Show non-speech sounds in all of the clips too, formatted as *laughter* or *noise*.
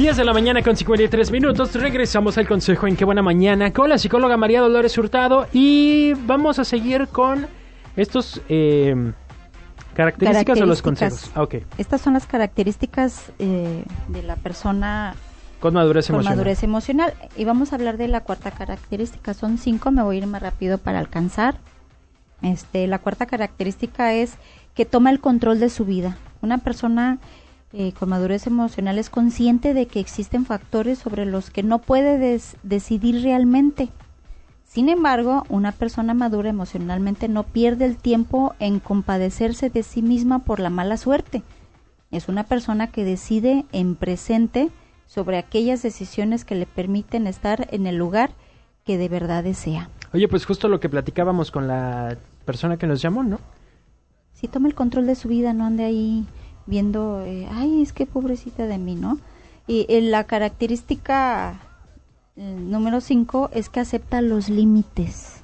10 de la mañana con 53 minutos. Regresamos al consejo en Qué Buena Mañana con la psicóloga María Dolores Hurtado. Y vamos a seguir con estos eh, características, o los consejos. Ah, okay. Estas son las características eh, de la persona con madurez con emocional. madurez emocional. Y vamos a hablar de la cuarta característica. Son cinco, me voy a ir más rápido para alcanzar. Este, la cuarta característica es que toma el control de su vida. Una persona eh, con madurez emocional es consciente de que existen factores sobre los que no puede decidir realmente. Sin embargo, una persona madura emocionalmente no pierde el tiempo en compadecerse de sí misma por la mala suerte. Es una persona que decide en presente sobre aquellas decisiones que le permiten estar en el lugar que de verdad desea. Oye, pues justo lo que platicábamos con la persona que nos llamó, ¿no? Si toma el control de su vida, no ande ahí viendo, eh, ay, es que pobrecita de mí, ¿no? Y eh, la característica eh, número 5 es que acepta los límites.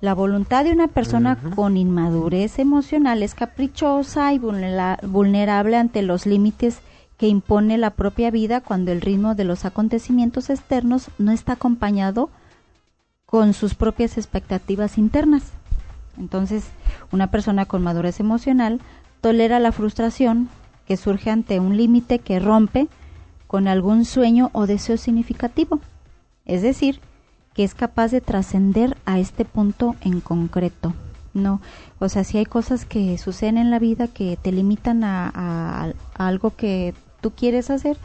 La voluntad de una persona con inmadurez emocional es caprichosa y vulnera- vulnerable ante los límites que impone la propia vida cuando el ritmo de los acontecimientos externos no está acompañado con sus propias expectativas internas. Entonces, una persona con madurez emocional tolera la frustración que surge ante un límite que rompe con algún sueño o deseo significativo. Es decir, que es capaz de trascender a este punto en concreto. No, o sea, si hay cosas que suceden en la vida que te limitan a, a- a algo que tú quieres hacer,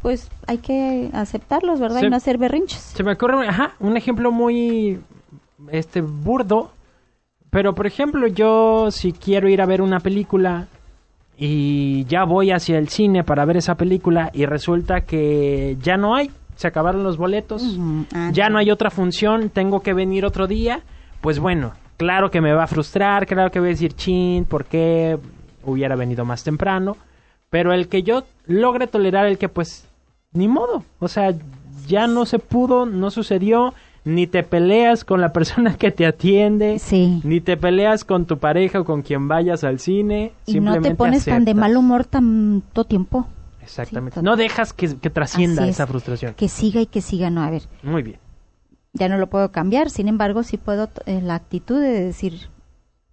pues hay que aceptarlos, ¿verdad? Y no hacer berrinches. Se me ocurre, ajá, un ejemplo muy este burdo, pero por ejemplo, yo si quiero ir a ver una película y ya voy hacia el cine para ver esa película y resulta que ya no hay, se acabaron los boletos, ah, ya no hay otra función, tengo que venir otro día, pues bueno, claro que me va a frustrar, claro que voy a decir, chin, ¿por qué hubiera venido más temprano? Pero el que yo logre tolerar el que pues ni modo, o sea, ya no se pudo, no sucedió, ni te peleas con la persona que te atiende, Sí. ni te peleas con tu pareja o con quien vayas al cine, Y no te simplemente pones tan de mal humor tanto tiempo. Exactamente. Sí, no dejas que, que trascienda es. esa frustración. Que siga y que siga, no, a ver, Muy bien. ya no lo puedo cambiar, sin embargo, sí puedo, eh, la actitud de decir,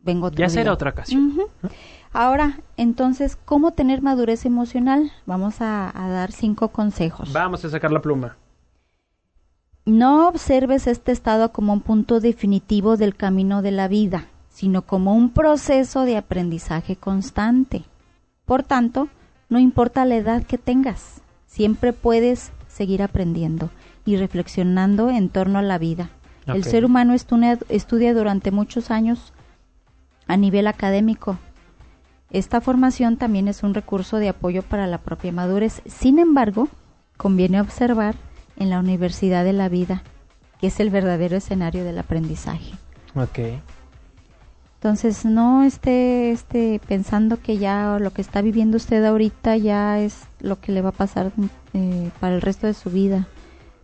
vengo otro Ya será otra ocasión. Ahora, entonces, ¿cómo tener madurez emocional? Vamos a, a dar cinco consejos. Vamos a sacar la pluma. No observes este estado como un punto definitivo del camino de la vida, sino como un proceso de aprendizaje constante. Por tanto, no importa la edad que tengas, siempre puedes seguir aprendiendo y reflexionando en torno a la vida. El ser humano estudia durante muchos años a nivel académico. Esta formación también es un recurso de apoyo para la propia madurez. Sin embargo, conviene observar en la universidad de la vida, que es el verdadero escenario del aprendizaje. Ok. Entonces, no esté, esté pensando que ya lo que está viviendo usted ahorita ya es lo que le va a pasar eh, para el resto de su vida,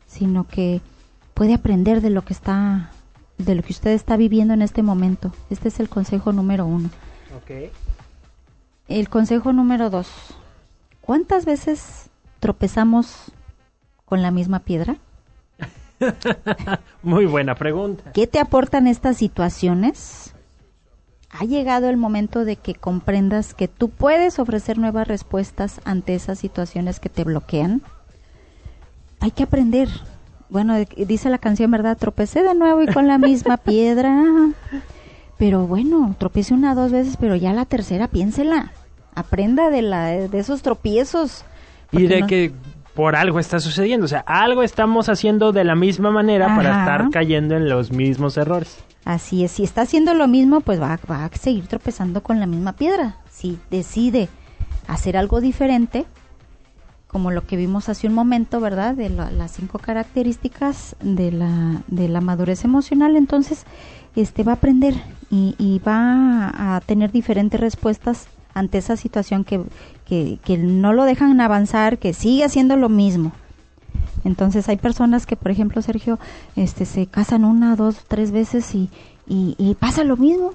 sino que puede aprender de lo que está, de lo que usted está viviendo en este momento. Este es el consejo número uno. Ok. El consejo número dos. ¿Cuántas veces tropezamos con la misma piedra? *laughs* Muy buena pregunta. ¿Qué te aportan estas situaciones? Ha llegado el momento de que comprendas que tú puedes ofrecer nuevas respuestas ante esas situaciones que te bloquean. Hay que aprender. Bueno, eh, dice la canción, ¿verdad? Tropecé de nuevo y con la misma *laughs* piedra. Pero bueno, tropecé una dos veces, pero ya la tercera, piénsela. Aprenda de, la, de esos tropiezos. Y de no- que por algo está sucediendo. O sea, algo estamos haciendo de la misma manera para estar cayendo en los mismos errores. Así es, si está haciendo lo mismo, pues va, va a seguir tropezando con la misma piedra. Si decide hacer algo diferente, como lo que vimos hace un momento, ¿verdad? De la- las cinco características de la, de la madurez emocional, entonces este va a aprender y, y va a tener diferentes respuestas ante esa situación que, que, no lo dejan avanzar, que sigue haciendo lo mismo. Entonces hay personas que, por ejemplo, Sergio, este, se casan una, dos, tres veces y, y, y pasa lo mismo.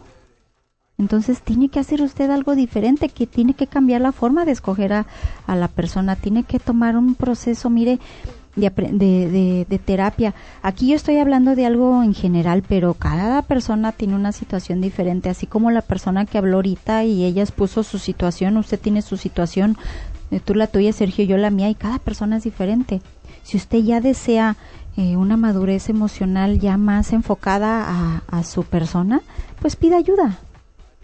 Entonces tiene que hacer usted algo diferente, que tiene que cambiar la forma de escoger a, a la persona, tiene que tomar un proceso, mire, de, de, de, terapia. Aquí yo estoy hablando de algo en general, pero cada persona tiene una situación diferente, así como la persona que habló ahorita y ella expuso su situación, usted tiene su situación, eh, tú la tuya, Sergio, yo la mía, y cada persona es diferente. Si usted ya desea eh, una madurez emocional ya más enfocada a, a, su persona, pues pida ayuda,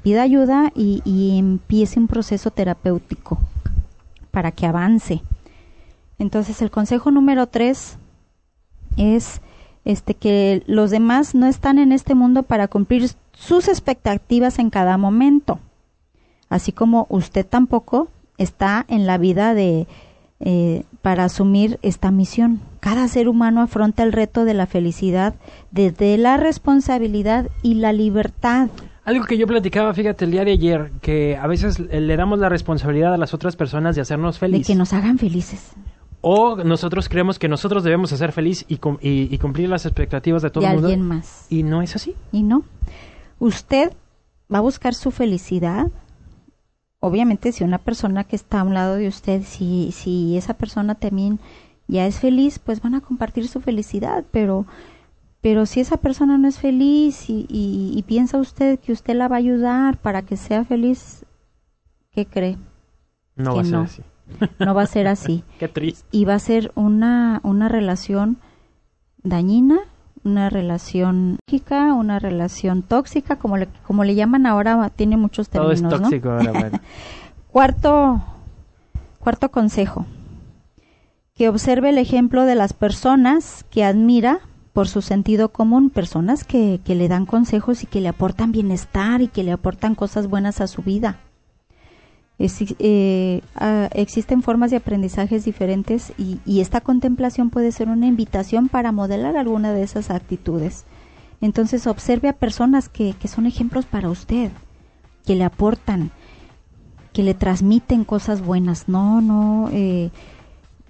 pida ayuda y, y empiece un proceso terapéutico para que avance. Entonces el consejo número tres es este que los demás no están en este mundo para cumplir sus expectativas en cada momento, así como usted tampoco está en la vida de eh, para asumir esta misión. Cada ser humano afronta el reto de la felicidad desde la responsabilidad y la libertad. Algo que yo platicaba, fíjate, el día de ayer, que a veces le damos la responsabilidad a las otras personas de hacernos felices. De que nos hagan felices o nosotros creemos que nosotros debemos hacer feliz y, y, cumplir las expectativas de todo el mundo. alguien más. Y no es así. Y no. Usted va a buscar su felicidad. Obviamente, si una persona que está a un lado de usted, si, si esa persona también ya es feliz, pues van a compartir su felicidad. Pero, pero si esa persona no es feliz y, y piensa usted que usted la va a ayudar para que sea feliz, ¿qué cree? No va a ser así. No va a ser así. *laughs* Qué triste. Y va a ser una, una relación dañina, una relación tóxica, una relación tóxica, como le, como le llaman ahora, tiene muchos términos, Todo es tóxico ahora, *laughs* bueno. cuarto, cuarto consejo. Que observe el ejemplo de las personas que admira por su sentido común, personas que, que le dan consejos y que le aportan bienestar y que le aportan cosas buenas a su vida eh, ah, existen formas de aprendizajes diferentes y, esta contemplación puede ser una invitación para modelar alguna de esas actitudes. Entonces observe a personas que, que son ejemplos para usted, que le aportan, que le transmiten cosas buenas. No, no, eh,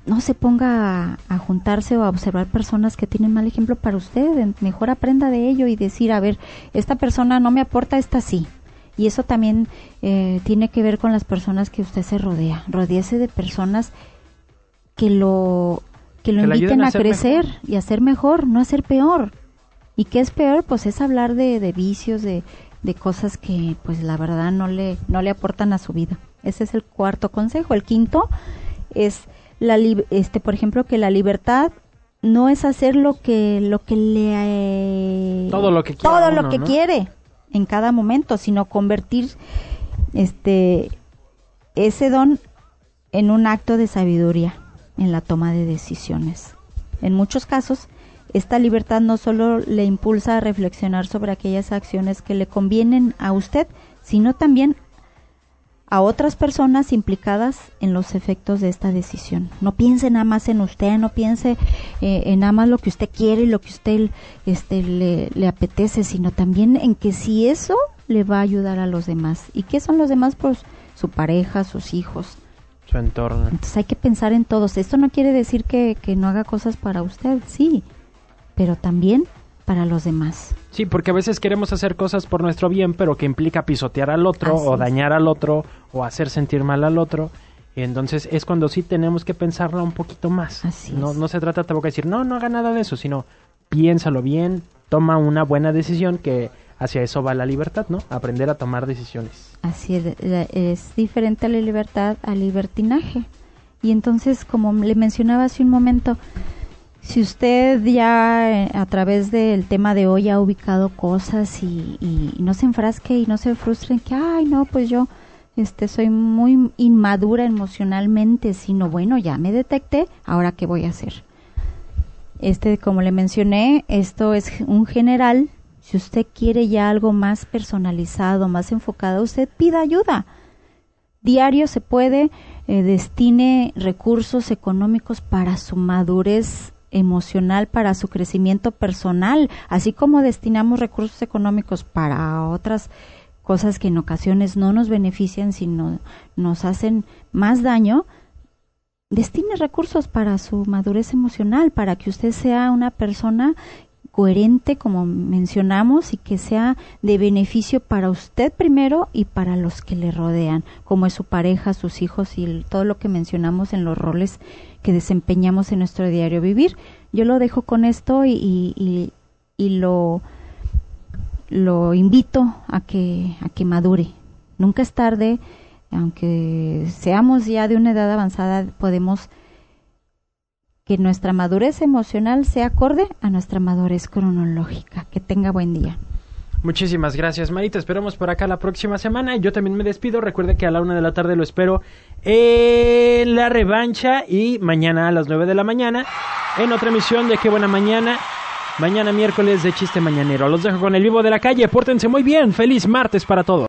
no se ponga a, juntarse o a observar personas que tienen mal ejemplo para usted. Mejor aprenda de ello y decir, a ver, esta persona no me aporta, esta sí y eso también eh, tiene que ver con las personas que usted se rodea. Rodéese de personas que lo, que lo inviten a, crecer y a ser mejor, no a ser peor. ¿Y qué es peor? Pues es hablar de, de vicios, de, de cosas que pues la verdad no le, no le aportan a su vida. Ese es el cuarto consejo. El quinto es, la este, por ejemplo, que la libertad no es hacer lo que lo que le todo lo que todo lo que quiere en cada momento, sino convertir este ese don en un acto de sabiduría en la toma de decisiones. En muchos casos, esta libertad no solo le impulsa a reflexionar sobre aquellas acciones que le convienen a usted, sino también a otras personas implicadas en los efectos de esta decisión. No piense nada más en usted, no piense eh, en nada más lo que usted quiere y lo que usted este, le, le, apetece, sino también en que si eso le va a ayudar a los demás. ¿Y qué son los demás? Pues su pareja, sus hijos. Su entorno. Entonces hay que pensar en todos. Esto no quiere decir que, que no haga cosas para usted, sí, pero también para los demás. Sí, porque a veces queremos hacer cosas por nuestro bien, pero que implica pisotear al otro o dañar al otro o hacer sentir mal al otro. Y entonces es cuando sí tenemos que pensarlo un poquito más. Así no, no se trata tampoco de decir, no, no haga nada de eso, sino piénsalo bien, toma una buena decisión que hacia eso va la libertad, ¿no? Aprender a tomar decisiones. Así es, es diferente a la libertad al libertinaje. Y entonces, como le mencionaba hace un momento, si usted ya eh, a través del tema de hoy ha ubicado cosas y, no se enfrasque y no se frustre en que, ay, no, pues yo este, soy muy inmadura emocionalmente, sino bueno, ya me detecté, ahora qué voy a hacer. Este, como le mencioné, esto es un general. Si usted quiere ya algo más personalizado, más enfocado, usted pida ayuda. Diario se puede, eh, destine recursos económicos para su madurez emocional para su crecimiento personal, así como destinamos recursos económicos para otras cosas que en ocasiones no nos benefician, sino nos hacen más daño, destine recursos para su madurez emocional, para que usted sea una persona coherente, como mencionamos, y que sea de beneficio para usted primero y para los que le rodean, como es su pareja, sus hijos y todo lo que mencionamos en los roles que desempeñamos en nuestro diario vivir. Yo lo dejo con esto y, y, y lo, lo invito a que, a que madure. Nunca es tarde, aunque seamos ya de una edad avanzada, podemos que nuestra madurez emocional sea acorde a nuestra madurez cronológica. Que tenga buen día. Muchísimas gracias, Marita. Esperamos por acá la próxima semana. Yo también me despido. Recuerde que a la una de la tarde lo espero en la revancha y mañana a las nueve de la mañana en otra emisión de Qué Buena Mañana. Mañana miércoles de Chiste Mañanero. Los dejo con el vivo de la calle. Pórtense muy bien. Feliz martes para todos.